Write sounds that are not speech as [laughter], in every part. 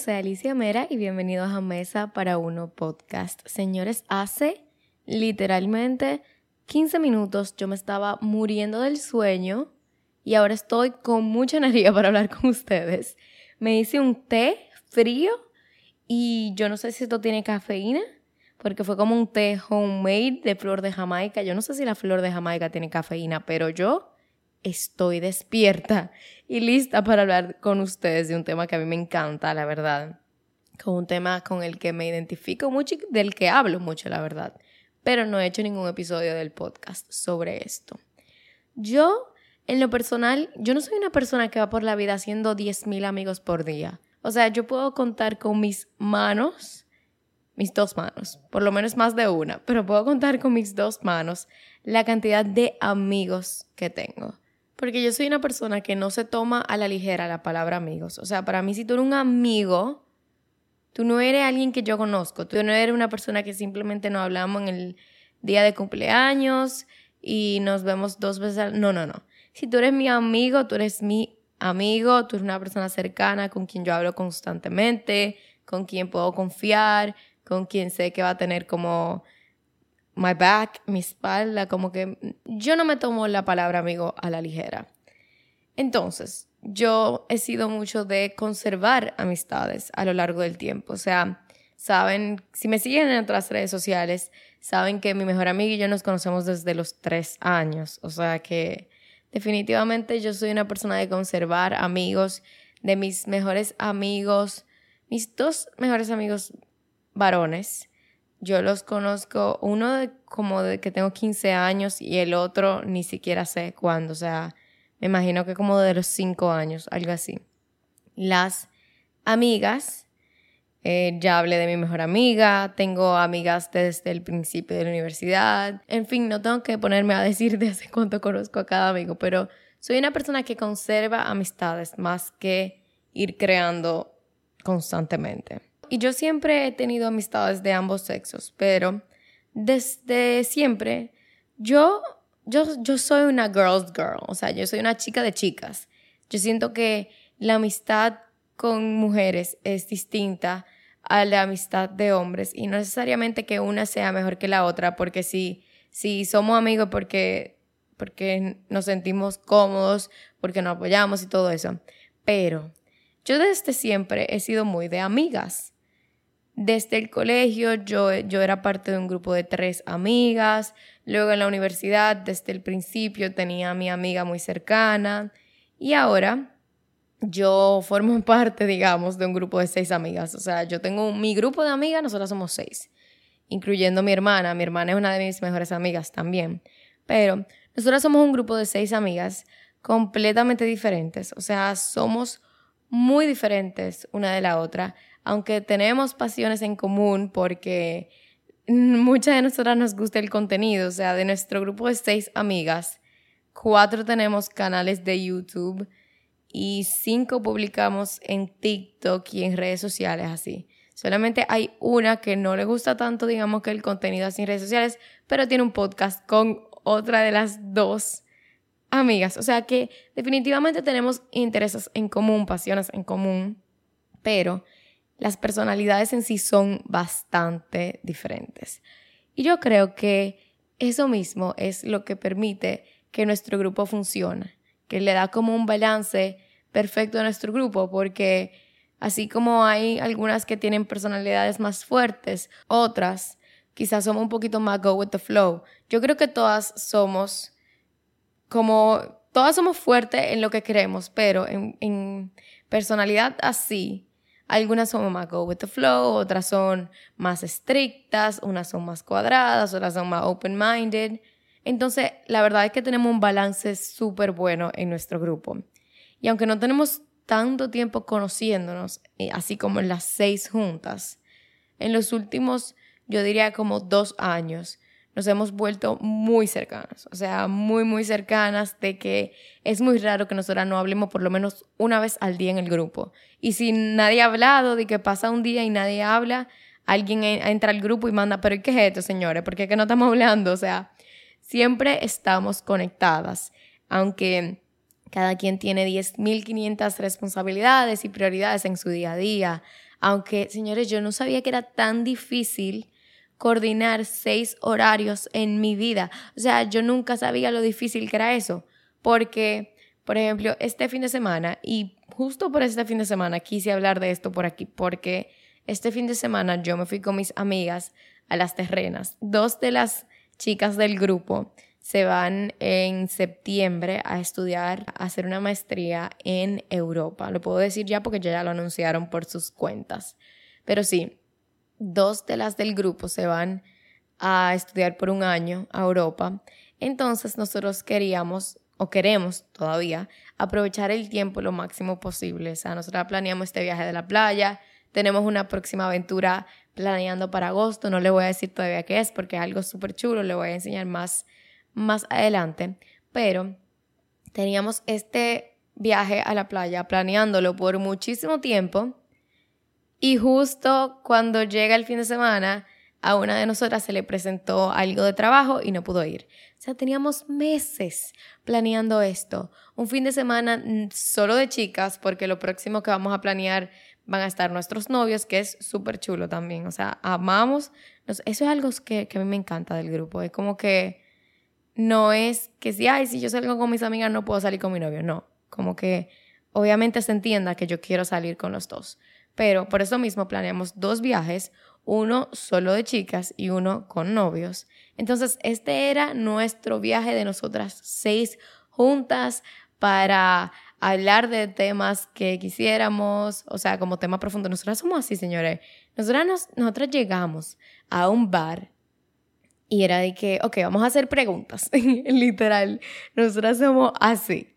soy Alicia Mera y bienvenidos a Mesa para Uno Podcast. Señores, hace literalmente 15 minutos yo me estaba muriendo del sueño y ahora estoy con mucha [laughs] energía para hablar con ustedes. Me hice un té frío y yo no sé si esto tiene cafeína porque fue como un té homemade de flor de Jamaica. Yo no sé si la flor de Jamaica tiene cafeína, pero yo estoy despierta y lista para hablar con ustedes de un tema que a mí me encanta, la verdad. Con un tema con el que me identifico mucho y del que hablo mucho, la verdad. Pero no he hecho ningún episodio del podcast sobre esto. Yo, en lo personal, yo no soy una persona que va por la vida haciendo 10.000 amigos por día. O sea, yo puedo contar con mis manos, mis dos manos, por lo menos más de una, pero puedo contar con mis dos manos la cantidad de amigos que tengo. Porque yo soy una persona que no se toma a la ligera la palabra amigos. O sea, para mí si tú eres un amigo, tú no eres alguien que yo conozco. Tú no eres una persona que simplemente nos hablamos en el día de cumpleaños y nos vemos dos veces. Al... No, no, no. Si tú eres mi amigo, tú eres mi amigo, tú eres una persona cercana con quien yo hablo constantemente, con quien puedo confiar, con quien sé que va a tener como my back, mi espalda, como que yo no me tomo la palabra amigo a la ligera. Entonces, yo he sido mucho de conservar amistades a lo largo del tiempo. O sea, saben, si me siguen en otras redes sociales, saben que mi mejor amiga y yo nos conocemos desde los tres años. O sea que definitivamente yo soy una persona de conservar amigos, de mis mejores amigos, mis dos mejores amigos varones yo los conozco, uno de, como de que tengo 15 años y el otro ni siquiera sé cuándo, o sea, me imagino que como de los 5 años, algo así. Las amigas, eh, ya hablé de mi mejor amiga, tengo amigas desde el principio de la universidad, en fin, no tengo que ponerme a decir desde cuánto conozco a cada amigo, pero soy una persona que conserva amistades más que ir creando constantemente y yo siempre he tenido amistades de ambos sexos, pero desde siempre yo, yo, yo soy una girl's girl, o sea, yo soy una chica de chicas. Yo siento que la amistad con mujeres es distinta a la amistad de hombres y no necesariamente que una sea mejor que la otra, porque si, si somos amigos porque, porque nos sentimos cómodos, porque nos apoyamos y todo eso. Pero yo desde siempre he sido muy de amigas. Desde el colegio yo, yo era parte de un grupo de tres amigas, luego en la universidad desde el principio tenía a mi amiga muy cercana y ahora yo formo [laughs] parte, digamos, de un grupo de seis amigas. O sea, yo tengo mi grupo de amigas, nosotras somos seis, incluyendo mi hermana. Mi hermana es una de mis mejores amigas también. Pero nosotras somos un grupo de seis amigas completamente diferentes. O sea, somos muy diferentes una de la otra aunque tenemos pasiones en común porque muchas de nosotras nos gusta el contenido, o sea, de nuestro grupo de seis amigas, cuatro tenemos canales de YouTube y cinco publicamos en TikTok y en redes sociales así. Solamente hay una que no le gusta tanto, digamos, que el contenido así en redes sociales, pero tiene un podcast con otra de las dos amigas. O sea que definitivamente tenemos intereses en común, pasiones en común, pero las personalidades en sí son bastante diferentes. Y yo creo que eso mismo es lo que permite que nuestro grupo funcione, que le da como un balance perfecto a nuestro grupo, porque así como hay algunas que tienen personalidades más fuertes, otras quizás somos un poquito más go with the flow. Yo creo que todas somos como, todas somos fuertes en lo que queremos, pero en, en personalidad así, algunas son más go with the flow, otras son más estrictas, unas son más cuadradas, otras son más open-minded. Entonces, la verdad es que tenemos un balance súper bueno en nuestro grupo. Y aunque no tenemos tanto tiempo conociéndonos, eh, así como en las seis juntas, en los últimos, yo diría como dos años, nos hemos vuelto muy cercanas, o sea, muy, muy cercanas de que es muy raro que nosotras no hablemos por lo menos una vez al día en el grupo. Y si nadie ha hablado, de que pasa un día y nadie habla, alguien entra al grupo y manda, pero ¿qué es esto, señores? ¿Por qué no estamos hablando? O sea, siempre estamos conectadas, aunque cada quien tiene 10.500 responsabilidades y prioridades en su día a día. Aunque, señores, yo no sabía que era tan difícil coordinar seis horarios en mi vida. O sea, yo nunca sabía lo difícil que era eso. Porque, por ejemplo, este fin de semana, y justo por este fin de semana quise hablar de esto por aquí, porque este fin de semana yo me fui con mis amigas a las terrenas. Dos de las chicas del grupo se van en septiembre a estudiar, a hacer una maestría en Europa. Lo puedo decir ya porque ya lo anunciaron por sus cuentas. Pero sí, dos de las del grupo se van a estudiar por un año a Europa. Entonces nosotros queríamos o queremos todavía aprovechar el tiempo lo máximo posible. O sea, nosotros planeamos este viaje de la playa, tenemos una próxima aventura planeando para agosto, no le voy a decir todavía qué es porque es algo súper chulo, le voy a enseñar más más adelante, pero teníamos este viaje a la playa planeándolo por muchísimo tiempo y justo cuando llega el fin de semana a una de nosotras se le presentó algo de trabajo y no pudo ir. O sea, teníamos meses planeando esto. Un fin de semana solo de chicas, porque lo próximo que vamos a planear van a estar nuestros novios, que es súper chulo también. O sea, amamos. Eso es algo que, a mí me encanta del grupo. Es como que no es que si, ay, si yo salgo con mis amigas no puedo salir con mi novio, no, como que obviamente se entienda que yo quiero salir con los dos, pero por eso mismo planeamos dos viajes, uno solo de chicas y uno con novios. Entonces, este era nuestro viaje de nosotras seis juntas para hablar de temas que quisiéramos, o sea, como tema profundo. Nosotras somos así, señores. Nosotras, nos, nosotras llegamos a un bar y era de que, ok, vamos a hacer preguntas. [laughs] Literal, nosotras somos así.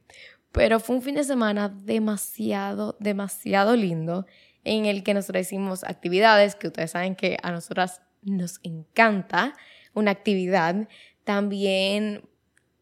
Pero fue un fin de semana demasiado, demasiado lindo en el que nosotros hicimos actividades que ustedes saben que a nosotras nos encanta una actividad. También,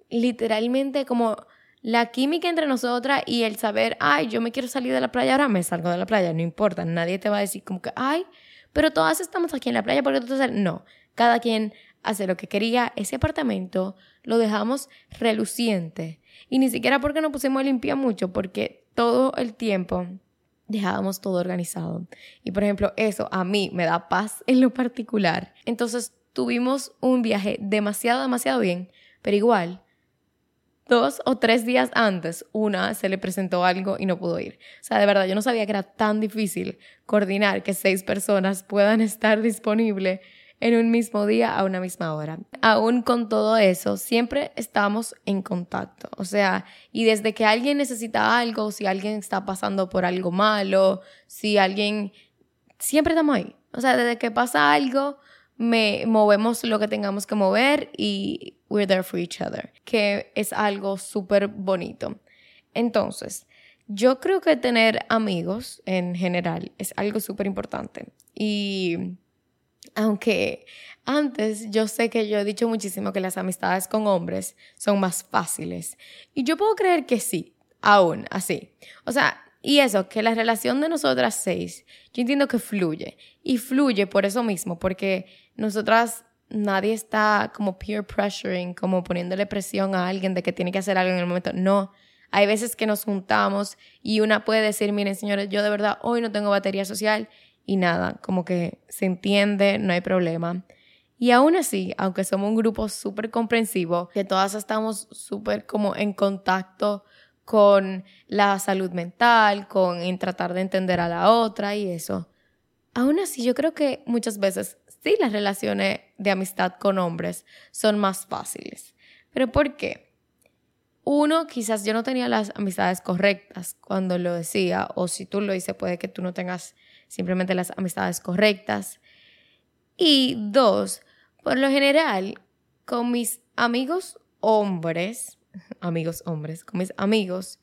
literalmente, como la química entre nosotras y el saber, ay, yo me quiero salir de la playa, ahora me salgo de la playa, no importa, nadie te va a decir como que, ay, pero todas estamos aquí en la playa porque tú te No, cada quien hacer lo que quería. Ese apartamento lo dejamos reluciente. Y ni siquiera porque nos pusimos a limpiar mucho, porque todo el tiempo dejábamos todo organizado. Y por ejemplo, eso a mí me da paz en lo particular. Entonces tuvimos un viaje demasiado, demasiado bien, pero igual, dos o tres días antes, una se le presentó algo y no pudo ir. O sea, de verdad, yo no sabía que era tan difícil coordinar que seis personas puedan [laughs] estar disponibles en un mismo día a una misma hora. Aún con todo eso, siempre estamos en contacto. O sea, y desde que alguien necesita algo, si alguien está pasando por algo malo, si alguien... Siempre estamos ahí. O sea, desde que pasa algo, me movemos lo que tengamos que mover y we're there for each other, que es algo súper bonito. Entonces, yo creo que tener amigos en general es algo súper importante. Y aunque antes yo sé que yo he dicho muchísimo que las amistades con hombres son más fáciles. Y yo puedo creer que sí, aún así. O sea, y eso, que la relación de nosotras seis, yo entiendo que fluye. Y fluye por eso mismo, porque nosotras nadie está como peer pressuring, como poniéndole presión a alguien de que tiene que hacer algo en el momento. No. Hay veces que nos juntamos y una puede decir, miren señores, yo de verdad hoy no tengo batería social y nada, como que se entiende, no hay problema. Y aún así, aunque somos un grupo súper comprensivo, que todas estamos súper como en contacto con la salud mental, con tratar de entender a la otra y eso. Aún así, yo creo que muchas veces sí las relaciones de amistad con hombres son más fáciles. ¿Pero por qué? Uno, quizás yo no tenía las amistades correctas cuando lo decía, o si tú lo dices, puede que tú no tengas simplemente las amistades correctas. Y dos, por lo general, con mis amigos hombres, [laughs] amigos hombres, con mis amigos,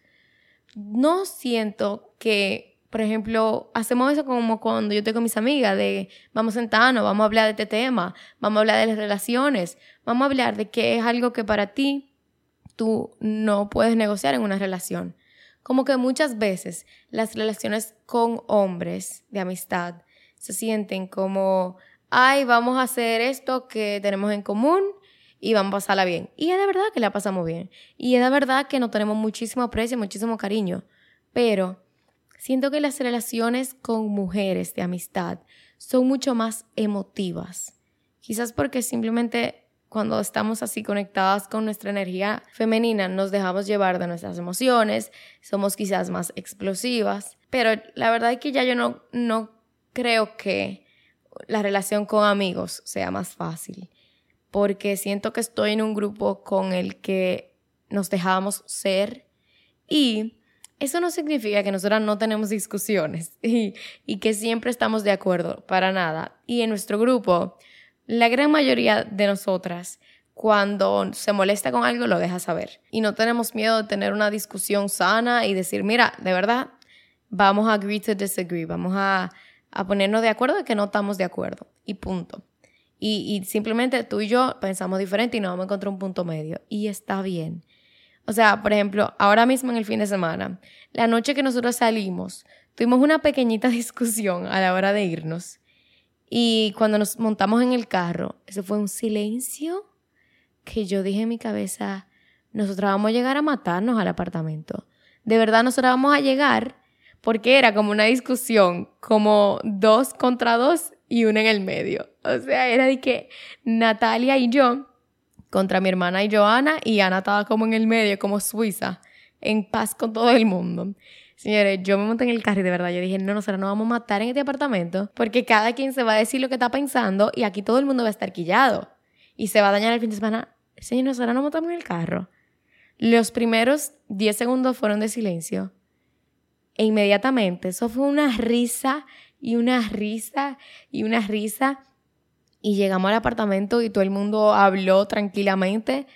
no siento que, por ejemplo, hacemos eso como cuando yo estoy con mis amigas, de vamos a vamos a hablar de este tema, vamos a hablar de las relaciones, vamos a hablar de qué es algo que para ti tú no puedes negociar en una relación. Como que muchas veces las relaciones con hombres de amistad se sienten como, ay, vamos a hacer esto que tenemos en común y vamos a pasarla bien. Y es de verdad que la pasamos bien. Y es de verdad que nos tenemos muchísimo aprecio, muchísimo cariño. Pero siento que las relaciones con mujeres de amistad son mucho más emotivas. Quizás porque simplemente cuando estamos así conectadas con nuestra energía femenina nos dejamos llevar de nuestras emociones, somos quizás más explosivas, pero la verdad es que ya yo no, no creo que la relación con amigos sea más fácil, porque siento que estoy en un grupo con el que nos dejamos ser y eso no significa que nosotras no tenemos discusiones [laughs] y, y que siempre estamos de acuerdo, para nada. Y en nuestro grupo la gran mayoría de nosotras, cuando se molesta con algo, lo deja saber. Y no tenemos miedo de tener una discusión sana y decir, mira, de verdad, vamos a agree to disagree, vamos a, ponernos de acuerdo de que no estamos de acuerdo. Y punto. Y, y, simplemente tú y yo pensamos diferente y nos vamos a encontrar un punto medio. Y está bien. O sea, por ejemplo, ahora mismo en el fin de semana, la noche que nosotros salimos, tuvimos una pequeñita [laughs] discusión a la hora de irnos. Y cuando nos montamos en el carro, eso fue un silencio que yo dije en mi cabeza, nosotros vamos a llegar a matarnos al apartamento. De verdad, nosotros vamos a llegar porque era como una discusión, como dos contra dos y una en el medio. O sea, era de que Natalia y yo contra mi hermana y Joana y Ana estaba como en el medio, como Suiza, en paz con todo el mundo. Señores, yo me monté en el carro y de verdad yo dije, no, nosotros nos vamos a matar en este apartamento porque cada quien se va a decir lo que está pensando y aquí todo el mundo va a estar quillado y se va a dañar el fin de semana. Señor, nosotros nos montamos en el carro. Los primeros 10 segundos fueron de silencio e inmediatamente eso fue una risa y una risa y una risa y llegamos al apartamento y todo el mundo habló tranquilamente,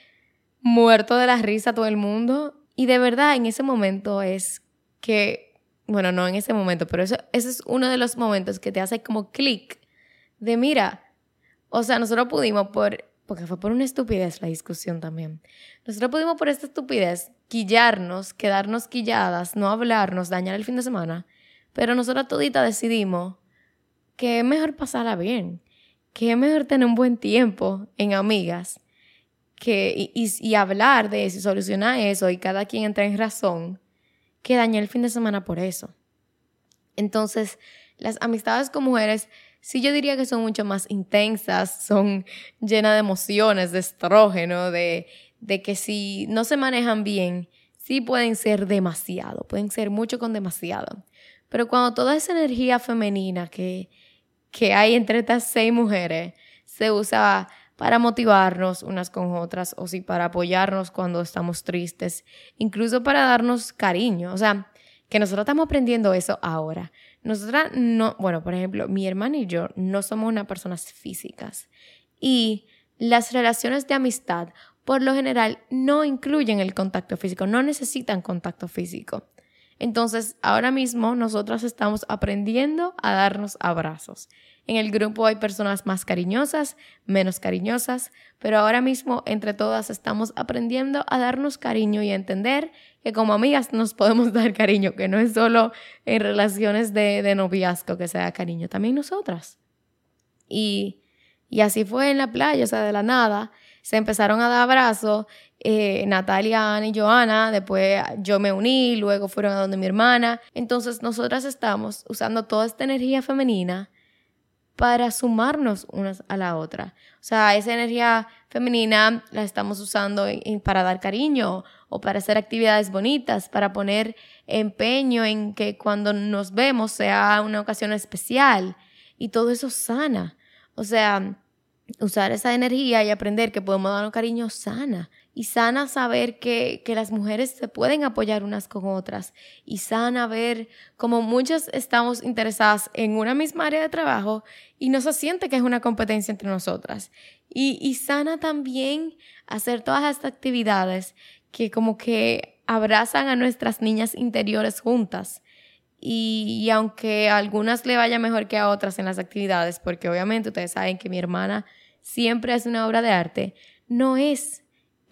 muerto de la risa todo el mundo. Y de verdad en ese momento es que, bueno, no en ese momento, pero eso, ese es uno de los momentos que te hace como clic de mira, o sea, nosotros pudimos por, porque fue por una estupidez la discusión también, nosotros pudimos por esta estupidez quillarnos, quedarnos quilladas, no hablarnos, dañar el fin de semana, pero nosotros todita decidimos que es mejor pasarla bien, que es mejor tener un buen tiempo en amigas, que, y, y, y hablar de eso y solucionar eso y cada quien entra en razón que dañé el fin de semana por eso. Entonces, las amistades con mujeres sí yo diría que son mucho más intensas, son llenas de emociones, de estrógeno, de, de que si no se manejan bien, sí pueden ser demasiado, pueden ser mucho con demasiado. Pero cuando toda esa energía femenina que, que hay entre estas seis mujeres se usa para motivarnos unas con otras o si para apoyarnos cuando estamos tristes, incluso para darnos cariño. O sea, que nosotros estamos aprendiendo eso ahora. Nosotras no, bueno, por ejemplo, mi hermana y yo no somos unas personas físicas y las relaciones de amistad por lo general no incluyen el contacto físico, no necesitan contacto físico. Entonces, ahora mismo nosotros estamos aprendiendo a darnos abrazos. En el grupo hay personas más cariñosas, menos cariñosas, pero ahora mismo entre todas estamos aprendiendo a darnos cariño y a entender que como amigas nos podemos [laughs] dar cariño, que no es solo en relaciones de, noviazgo que se da cariño, también nosotras. Y, y así fue en la playa, o sea, de la nada, se empezaron a dar abrazos, eh, Natalia, Ana y Joana, después yo me uní, luego fueron a donde mi hermana. Entonces nosotras estamos usando toda esta energía femenina para sumarnos unas a la otra. O sea, esa energía femenina la estamos usando para dar cariño o para hacer actividades bonitas, para poner empeño en que cuando nos vemos sea una ocasión especial y todo eso sana. O sea, usar esa energía y aprender que podemos dar un cariño sana y sana saber que, que, las mujeres se pueden apoyar unas con otras y sana ver como muchas estamos interesadas en una misma área de trabajo y no se siente que es una competencia entre nosotras. Y, y sana también hacer todas estas actividades que como que abrazan a nuestras niñas interiores juntas. Y, y aunque a algunas le vaya mejor que a otras en las actividades, porque obviamente ustedes saben que mi hermana siempre hace una obra de arte, no es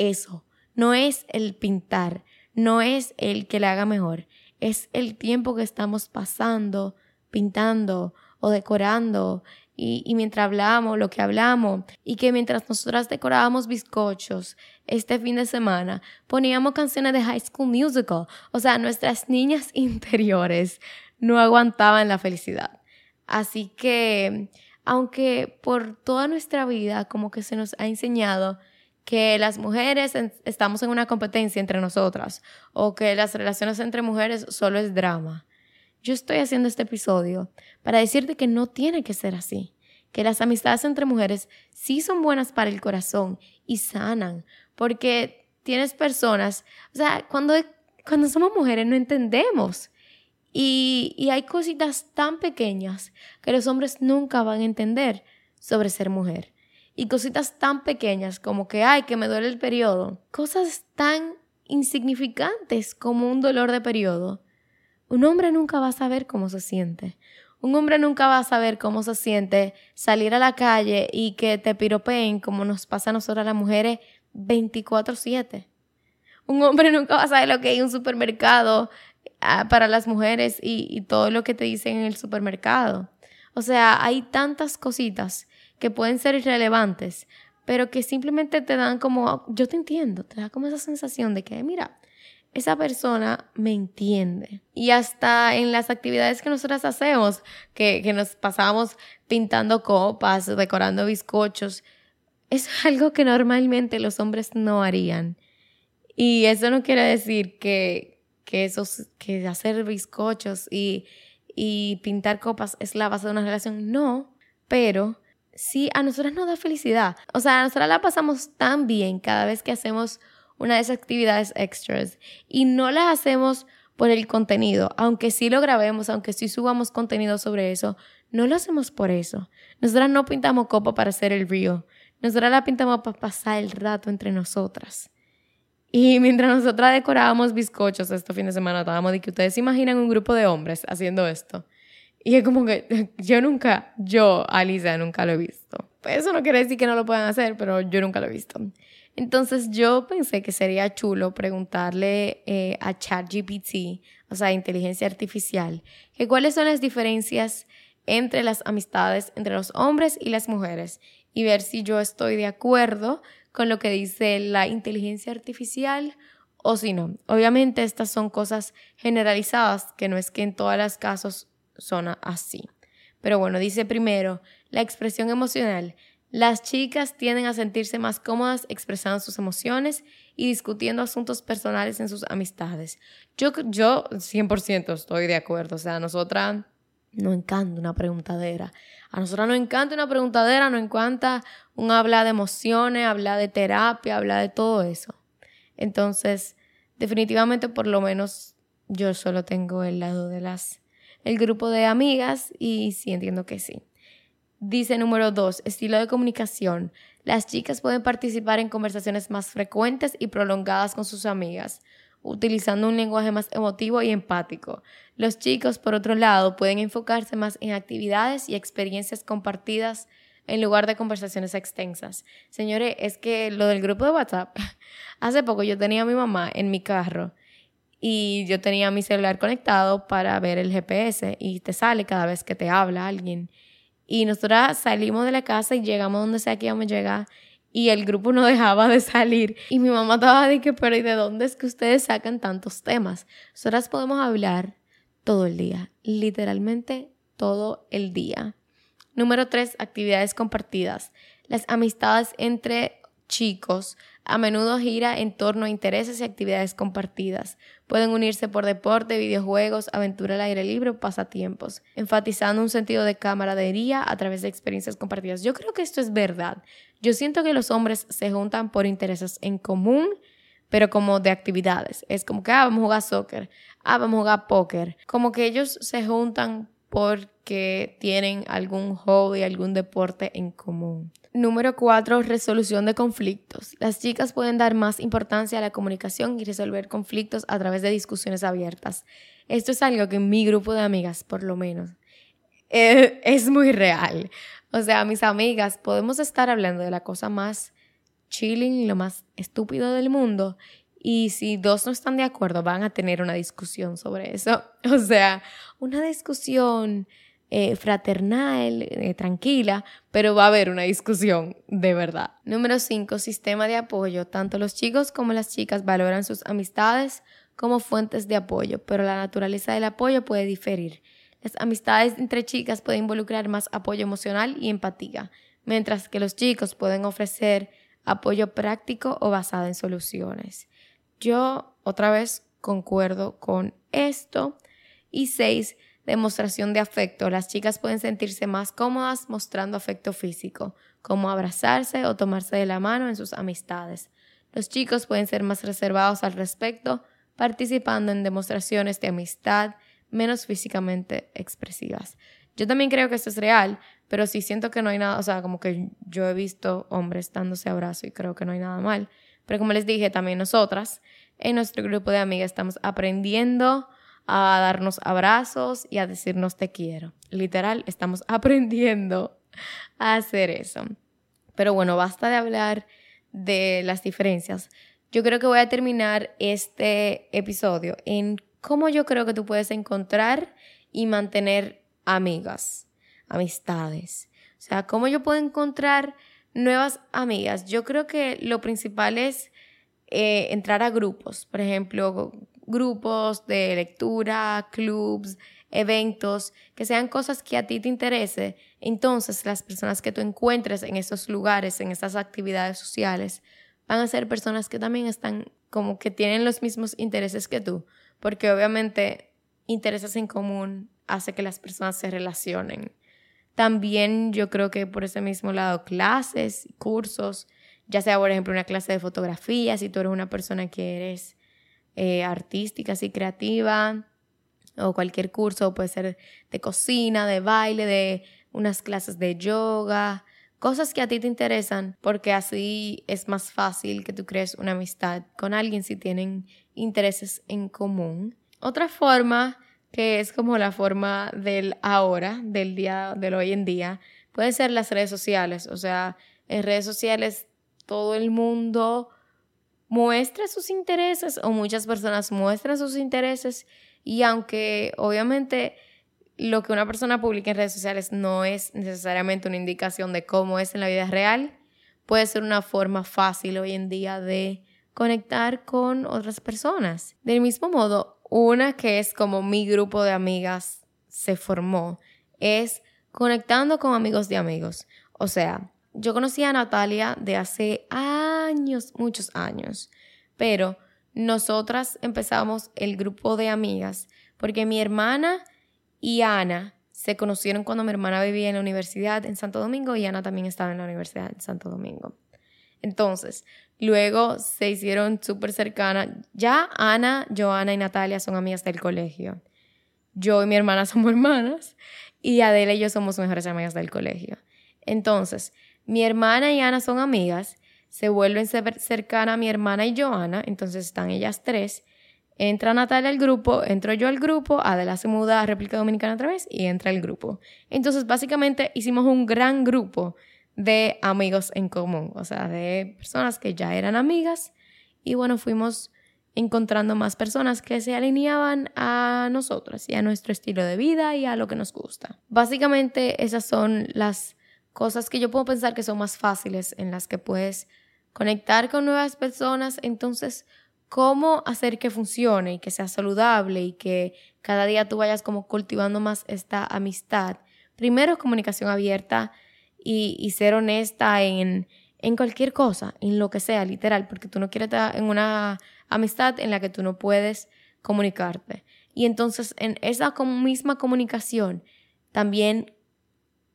eso. No es el pintar, no es el que le haga mejor, es el tiempo que estamos pasando pintando o decorando y, mientras hablamos, lo que hablamos, y que mientras nosotras decorábamos bizcochos este fin de semana, poníamos canciones de High School Musical. O sea, nuestras niñas [laughs] interiores no aguantaban la felicidad. Así que, aunque por toda nuestra vida como que se nos ha enseñado que las mujeres estamos en una competencia entre nosotras o que las relaciones entre mujeres solo es drama. Yo estoy haciendo este episodio para decirte que no tiene que ser así, que las amistades entre mujeres sí son buenas para el corazón y sanan, porque tienes personas, o sea, cuando, cuando somos mujeres no entendemos. Y, y hay cositas tan pequeñas que los hombres nunca van a entender sobre ser mujer y cositas tan pequeñas como que, ay, que me duele el periodo, cosas tan insignificantes como un dolor de periodo, un hombre nunca va a saber cómo se siente. Un hombre nunca va a saber cómo se siente salir a la calle y que te piropeen como nos pasa a nosotras las mujeres 24/7. Un hombre [laughs] nunca va a saber lo que hay un supermercado ah, para las mujeres y, y todo lo que te dicen en el supermercado. O sea, hay tantas cositas que pueden ser irrelevantes, pero que simplemente te dan como, yo te entiendo, te da como esa sensación de que, mira, esa persona me entiende. Y hasta en las actividades que nosotras hacemos, que, que nos pasamos pintando copas, decorando bizcochos, es [laughs] algo que normalmente los hombres no harían. Y eso no quiere decir que, que, esos, que hacer bizcochos y, y pintar copas es la base de una relación. No, pero sí, a nosotras nos da felicidad. O sea, a nosotras la pasamos tan bien cada vez que hacemos una de esas actividades extras y no las hacemos por el contenido, aunque sí lo grabemos, aunque sí subamos contenido sobre eso, no lo hacemos por eso. Nosotras no pintamos copa para hacer el río, nosotras la pintamos para pasar el rato entre nosotras. Y mientras nosotras decorábamos bizcochos este fin de semana, estábamos de que ustedes se imaginan un grupo de hombres haciendo esto. Y es como que [laughs] yo nunca, yo, Alicia, nunca lo he visto. Pues eso no quiere decir que no lo puedan hacer, pero yo nunca lo he visto. Entonces yo pensé que sería chulo preguntarle eh, a ChatGPT, o sea, inteligencia artificial, que cuáles son las diferencias entre las amistades entre los hombres y las mujeres y ver si yo estoy de acuerdo con lo que dice la inteligencia artificial o si no. Obviamente estas son cosas generalizadas, que no es que en todos los casos son así. Pero bueno, dice primero, la expresión emocional. Las chicas tienden a sentirse más cómodas expresando sus emociones y discutiendo asuntos personales en sus amistades. Yo, yo 100% estoy de acuerdo. O sea, a nosotras nos encanta una preguntadera. A nosotras nos encanta una preguntadera, nos encanta un hablar de emociones, hablar de terapia, hablar de todo eso. Entonces, definitivamente, por lo menos, yo solo tengo el lado de las el grupo de amigas y sí entiendo que sí. Dice número dos, estilo de comunicación. Las chicas pueden participar en conversaciones más frecuentes y prolongadas con sus amigas, utilizando un lenguaje más emotivo y empático. Los chicos, por otro lado, pueden enfocarse más en actividades y experiencias compartidas en lugar de conversaciones extensas. Señores, es que lo del grupo de WhatsApp, [laughs] hace poco yo tenía a mi mamá en mi carro y yo tenía mi celular conectado para ver el GPS y te sale cada vez que te habla alguien. Y nosotras salimos de la casa y llegamos donde sea que íbamos a llegar y el grupo no [laughs] dejaba de salir. Y mi mamá estaba de que, pero ¿y de dónde es que ustedes sacan tantos temas? Nosotras podemos hablar todo el día, literalmente todo el día. Número tres, actividades compartidas. Las amistades entre chicos a menudo gira en torno a intereses y actividades compartidas. Pueden unirse por deporte, videojuegos, aventura al aire libre o pasatiempos, enfatizando un sentido de camaradería a través de experiencias compartidas. Yo creo que esto es verdad. Yo siento que los hombres se juntan por intereses en común, pero como de actividades. Es como que, ah, vamos a jugar soccer, ah, vamos a jugar póker. Como que ellos se juntan porque tienen algún hobby, algún deporte en común. Número 4. Resolución de conflictos. Las chicas pueden dar más importancia a la comunicación y resolver conflictos a través de discusiones abiertas. Esto es algo que en mi grupo de amigas, por lo menos, eh, es muy real. O sea, mis amigas, podemos estar hablando de la cosa más chilling y lo más estúpido del mundo. Y si dos no están de acuerdo, van a tener una discusión sobre eso. [laughs] O sea, una discusión eh, fraternal, eh, tranquila, pero va a haber una discusión de verdad. Número 5. Sistema de apoyo. Tanto los chicos como las chicas valoran sus amistades como fuentes de apoyo, pero la naturaleza del apoyo puede diferir. Las amistades entre chicas pueden involucrar más apoyo emocional y empatía, mientras que los chicos pueden ofrecer apoyo práctico o basado en soluciones. Yo otra vez concuerdo con esto. Y seis, demostración de afecto. Las chicas pueden sentirse más cómodas mostrando afecto físico, como abrazarse o tomarse de la mano en sus amistades. Los chicos pueden ser más reservados al respecto, participando en demostraciones de amistad menos físicamente expresivas. Yo también creo que esto es real, pero sí siento que no hay nada, o sea, como que yo he visto hombres dándose abrazo y creo que no hay nada mal. Pero como les dije, también nosotras en nuestro grupo de amigas estamos aprendiendo a darnos abrazos y a decirnos te quiero. Literal, estamos [laughs] aprendiendo a hacer eso. Pero bueno, basta de hablar de las diferencias. Yo creo que voy a terminar este episodio en cómo yo creo que tú puedes encontrar y mantener amigas, amistades. O sea, cómo yo puedo encontrar nuevas amigas. Yo creo que lo principal es eh, entrar a grupos. Por ejemplo, grupos de lectura, clubs, eventos, que sean cosas que a ti te interese, entonces las personas que tú encuentres en esos lugares, en esas actividades sociales, van a ser personas que también están como que tienen los mismos intereses que tú, porque obviamente intereses en común hace que las personas se relacionen. También yo creo que por ese mismo lado, clases, cursos, ya sea por ejemplo una clase de fotografía, si tú eres una persona que eres eh, artística, así creativa, o cualquier curso, puede ser de cocina, de baile, de unas clases de yoga, cosas que a ti te interesan, porque así es más fácil que tú crees una amistad con alguien si tienen intereses en común. Otra forma que es como la forma del ahora, del día, del hoy en día, puede ser las redes sociales. O sea, en redes sociales todo el mundo muestra sus intereses o muchas personas muestran sus intereses y aunque obviamente lo que una persona publica en redes sociales no es necesariamente una indicación de cómo es en la vida real, puede ser una forma fácil hoy en día de conectar con otras personas. Del mismo modo, una que es como mi grupo de amigas se formó es conectando con amigos de amigos. O sea, yo conocí a Natalia de hace años, muchos años, pero nosotras empezamos el grupo de amigas porque mi hermana y Ana se conocieron cuando mi hermana vivía en la universidad en Santo Domingo y Ana también estaba en la universidad en Santo Domingo. Entonces, luego se hicieron súper cercanas. Ya Ana, Joana y Natalia son amigas del colegio. Yo y mi hermana [laughs] somos hermanas y Adela y yo somos mejores amigas del colegio. Entonces, mi hermana y Ana son amigas, se vuelven cercanas a mi hermana y Joana, entonces están ellas tres. Entra Natalia al grupo, entro yo al grupo, Adela se muda a República Dominicana otra vez y entra el grupo. Entonces, básicamente hicimos un gran grupo de amigos en común, o sea, de personas que ya eran amigas y bueno, fuimos encontrando más personas que se alineaban a nosotras y a nuestro estilo de vida y a lo que nos gusta. Básicamente esas son las cosas que yo puedo pensar que son más fáciles, en las que puedes conectar con nuevas personas, entonces, ¿cómo hacer que funcione y que sea saludable y que cada día tú vayas como cultivando más esta amistad? Primero, comunicación abierta y, ser honesta en, en cualquier cosa, en lo que sea, literal, porque tú no quieres estar en una amistad en la que tú no puedes comunicarte. Y entonces, en esa misma comunicación, también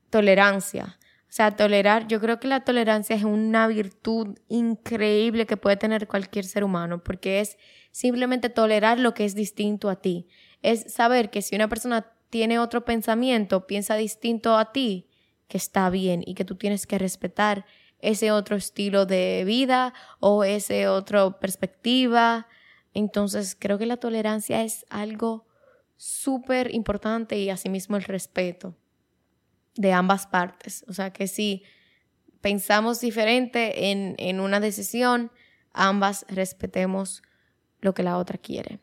tolerancia. O sea, tolerar, yo creo que la tolerancia es una virtud increíble que puede tener cualquier ser humano, porque es simplemente tolerar lo que es distinto a ti. Es saber que si una persona tiene otro pensamiento, piensa distinto a ti, que está bien y que tú tienes que respetar ese otro estilo de vida o ese otro perspectiva. Entonces, creo que la tolerancia es algo súper importante y asimismo el respeto de ambas partes. O sea que si pensamos diferente en, en una decisión, ambas respetemos lo que la otra quiere.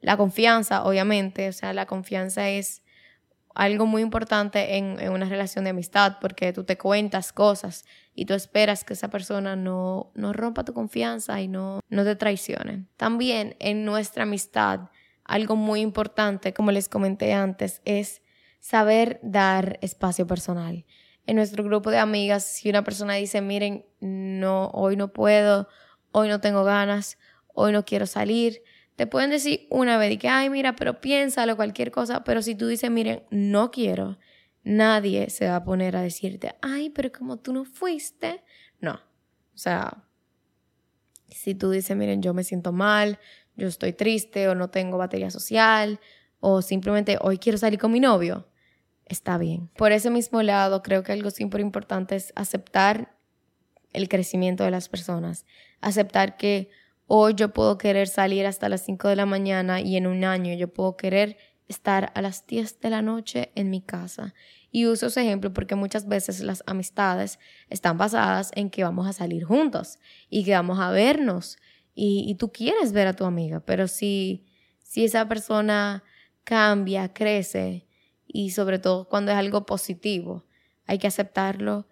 La confianza, obviamente, o sea, la confianza es algo muy importante en, una relación de amistad, porque tú te cuentas cosas y tú esperas que esa persona no, no rompa tu confianza y no, no te traicione. También en nuestra amistad, algo muy importante, como les comenté antes, es saber dar espacio personal. En nuestro grupo de amigas, si una persona dice, miren, no, hoy no puedo, hoy no tengo ganas, hoy no quiero salir, te pueden decir una vez y que, ay, mira, pero piénsalo, cualquier cosa, pero si tú dices, miren, no quiero, nadie se va a poner a decirte, ay, pero como tú no fuiste, no. O sea, si tú dices, miren, yo me siento mal, yo estoy triste o no tengo batería social o simplemente hoy quiero salir con mi novio, está bien. Por ese mismo lado, creo que algo súper importante es aceptar el crecimiento de las personas, aceptar que Hoy yo puedo querer salir hasta las 5 de la mañana y en un año yo puedo querer estar a las 10 de la noche en mi casa. Y uso ese ejemplo porque muchas veces las amistades están basadas en que vamos a salir juntos y que vamos a vernos y, tú quieres ver a tu amiga, pero si, si esa persona cambia, crece y sobre todo cuando es algo positivo, hay que aceptarlo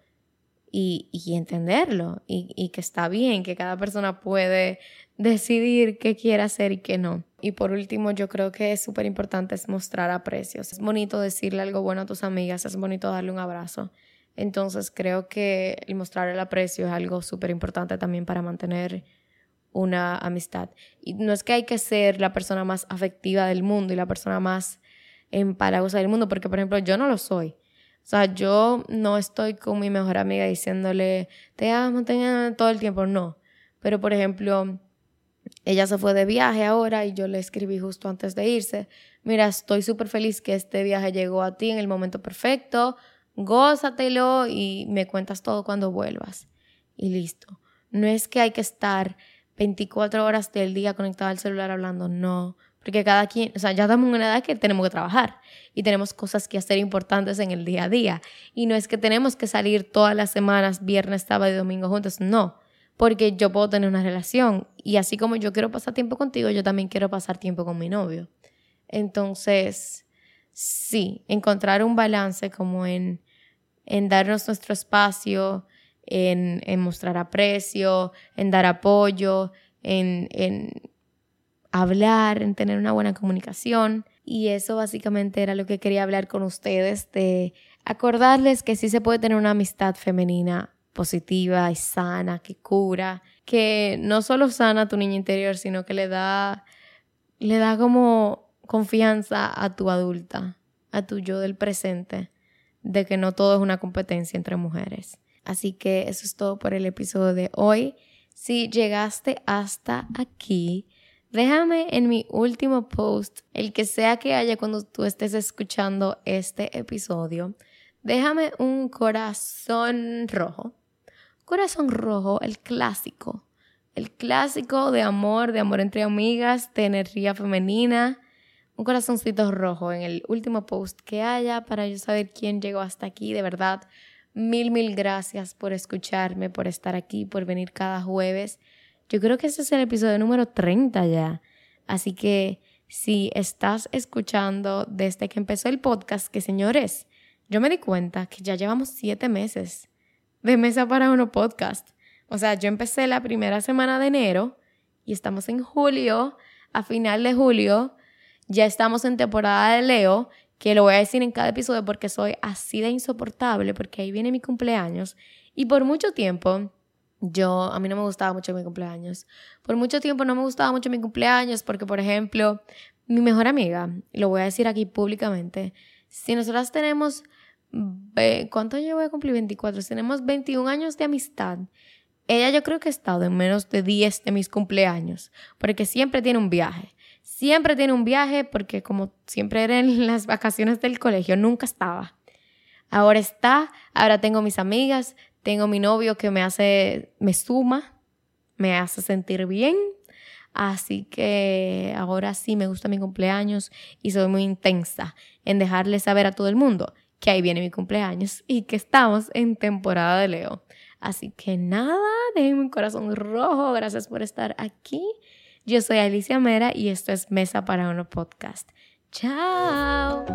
y, y entenderlo y, que está bien, que cada persona puede decidir qué quiere hacer y qué no. Y por último, yo creo que es súper importante es mostrar aprecios. Es bonito decirle algo bueno a tus amigas, es bonito darle un abrazo. Entonces creo que el mostrar el aprecio es algo súper importante también para mantener una amistad. Y no es que hay que ser la persona más afectiva del mundo y la persona más empalagosa del mundo, porque por ejemplo yo no lo soy. O sea, yo no estoy con mi mejor amiga diciéndole, te amo, te todo el tiempo, no. Pero, por ejemplo, ella se fue de viaje ahora y yo le escribí justo antes de irse, mira, estoy súper feliz que este viaje llegó a ti en el momento perfecto, gózatelo y me cuentas todo cuando vuelvas. Y listo. No es que hay que estar 24 horas del día conectado al celular hablando, no. Porque cada quien, o sea, ya estamos en una edad que tenemos que trabajar y tenemos cosas que hacer importantes en el día a día. Y no es que tenemos que salir todas las semanas, viernes, sábado y domingo juntos, no. Porque yo puedo tener una relación y así como yo quiero pasar tiempo contigo, yo también quiero pasar tiempo con mi novio. Entonces, sí, encontrar un balance como en, en darnos nuestro espacio, en, en mostrar aprecio, en dar apoyo, en, en hablar, en tener una buena comunicación. Y eso básicamente era lo que quería hablar con ustedes, de acordarles que sí se puede tener una amistad femenina positiva y sana, que cura, que no solo sana a tu niña interior, sino que le da, le da como confianza a tu adulta, a tu yo del presente, de que no todo es una competencia entre mujeres. Así que eso es todo por el episodio de hoy. Si llegaste hasta aquí, Déjame en mi último post, el que sea que haya cuando tú estés escuchando este episodio, déjame un corazón rojo. Corazón rojo, el clásico. El clásico de amor, de amor entre amigas, de energía femenina. Un corazoncito rojo en el último post que haya para yo saber quién llegó hasta aquí. De verdad, mil, mil gracias por escucharme, por estar aquí, por venir cada jueves. Yo creo que este es el episodio número 30 ya. Así que si estás escuchando desde que empezó el podcast, que señores, yo me di cuenta que ya llevamos siete meses de Mesa para Uno podcast. O sea, yo empecé la primera semana de enero y estamos en julio, a final de julio, ya estamos en temporada de Leo, que lo voy a decir en cada episodio porque soy así de insoportable, porque ahí viene mi cumpleaños. Y por mucho tiempo yo, a mí no me gustaba mucho mi cumpleaños. Por mucho tiempo no me gustaba mucho mi cumpleaños porque, por ejemplo, mi mejor amiga, lo voy a decir aquí públicamente, si nosotras tenemos, ¿cuánto yo voy a cumplir? 24, tenemos 21 años de amistad. Ella yo creo que ha estado en menos de 10 de mis cumpleaños, porque siempre tiene un viaje. Siempre tiene un viaje porque como siempre era en [laughs] las vacaciones del colegio, nunca estaba. Ahora está, ahora tengo mis amigas, tengo mi novio que me hace, me suma, me hace sentir bien. Así que ahora sí me gusta mi cumpleaños y soy muy intensa en dejarle saber a todo el mundo que ahí viene mi cumpleaños y que estamos en temporada de Leo. Así que nada, déjenme un corazón rojo. Gracias por estar aquí. Yo soy Alicia Mera y esto es Mesa para Uno Podcast. Chao.